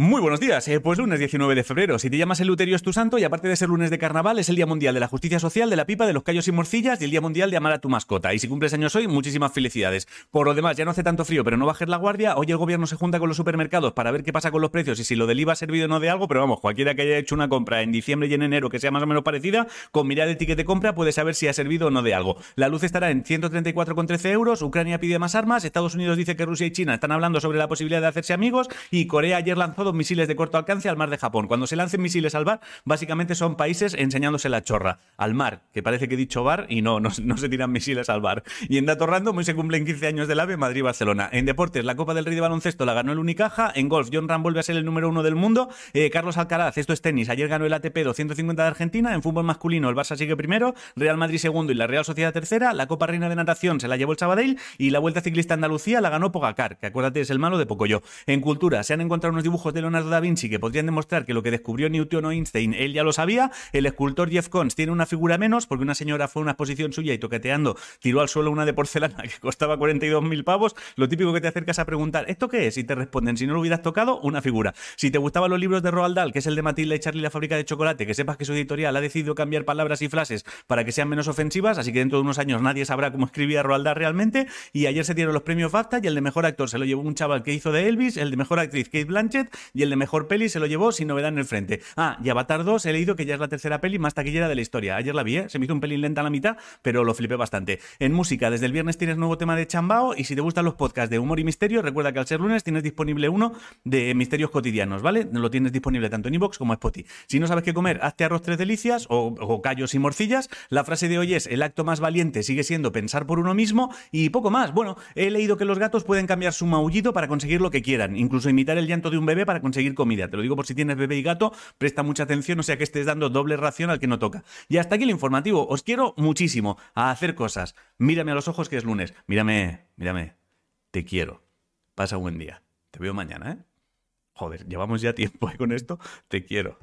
Muy buenos días, eh, pues lunes 19 de febrero. Si te llamas Luterio es tu santo y aparte de ser lunes de carnaval es el Día Mundial de la Justicia Social, de la pipa, de los callos y morcillas y el Día Mundial de amar a tu mascota. Y si cumples años hoy, muchísimas felicidades. Por lo demás, ya no hace tanto frío, pero no bajes la guardia. Hoy el gobierno se junta con los supermercados para ver qué pasa con los precios y si lo del IVA ha servido o no de algo, pero vamos, cualquiera que haya hecho una compra en diciembre y en enero que sea más o menos parecida, con mirar el ticket de compra puede saber si ha servido o no de algo. La luz estará en 134,13 euros, Ucrania pide más armas, Estados Unidos dice que Rusia y China están hablando sobre la posibilidad de hacerse amigos y Corea ayer lanzó misiles de corto alcance al mar de Japón. Cuando se lancen misiles al bar, básicamente son países enseñándose la chorra. Al mar, que parece que he dicho bar y no, no, se tiran misiles al bar. Y en dato random, hoy se cumplen 15 años del AVE Madrid-Barcelona. En deportes, la Copa del Rey de Baloncesto la ganó el Unicaja. En golf, John Ram vuelve a ser el número uno del mundo. Eh, Carlos Alcaraz, esto es tenis, ayer ganó el ATP 250 de Argentina. En fútbol masculino, el Barça sigue primero, Real Madrid segundo y la Real Sociedad tercera. La Copa Reina de Natación se la llevó el Sabadell y la Vuelta Ciclista Andalucía la ganó Pogacar, que acuérdate es el malo de Pocoyo. En cultura, se han encontrado unos dibujos de Leonardo da Vinci que podrían demostrar que lo que descubrió Newton o Einstein, él ya lo sabía. El escultor Jeff Koons tiene una figura menos porque una señora fue a una exposición suya y toqueteando tiró al suelo una de porcelana que costaba 42.000 pavos. Lo típico que te acercas a preguntar, ¿esto qué es? Y te responden, si no lo hubieras tocado, una figura. Si te gustaban los libros de Roald Dahl, que es el de Matilda y Charlie la fábrica de chocolate, que sepas que su editorial ha decidido cambiar palabras y frases para que sean menos ofensivas, así que dentro de unos años nadie sabrá cómo escribía Roald Dahl realmente. Y ayer se dieron los premios BAFTA y el de mejor actor se lo llevó un chaval que hizo de Elvis, el de mejor actriz Kate Blanchett y el de mejor peli se lo llevó sin novedad en el frente. Ah, y Avatar 2 he leído que ya es la tercera peli más taquillera de la historia. Ayer la vi, ¿eh? se me hizo un pelín lenta a la mitad, pero lo flipé bastante. En música, desde el viernes tienes nuevo tema de Chambao y si te gustan los podcasts de humor y misterio, recuerda que al ser lunes tienes disponible uno de misterios cotidianos, ¿vale? Lo tienes disponible tanto en iVoox como en Spotify. Si no sabes qué comer, hazte arroz tres delicias o, o callos y morcillas. La frase de hoy es, el acto más valiente sigue siendo pensar por uno mismo y poco más. Bueno, he leído que los gatos pueden cambiar su maullido para conseguir lo que quieran, incluso imitar el llanto de un bebé para conseguir comida. Te lo digo por si tienes bebé y gato, presta mucha atención, o sea que estés dando doble ración al que no toca. Y hasta aquí el informativo. Os quiero muchísimo a hacer cosas. Mírame a los ojos que es lunes. Mírame, mírame. Te quiero. Pasa un buen día. Te veo mañana, ¿eh? Joder, llevamos ya tiempo con esto. Te quiero.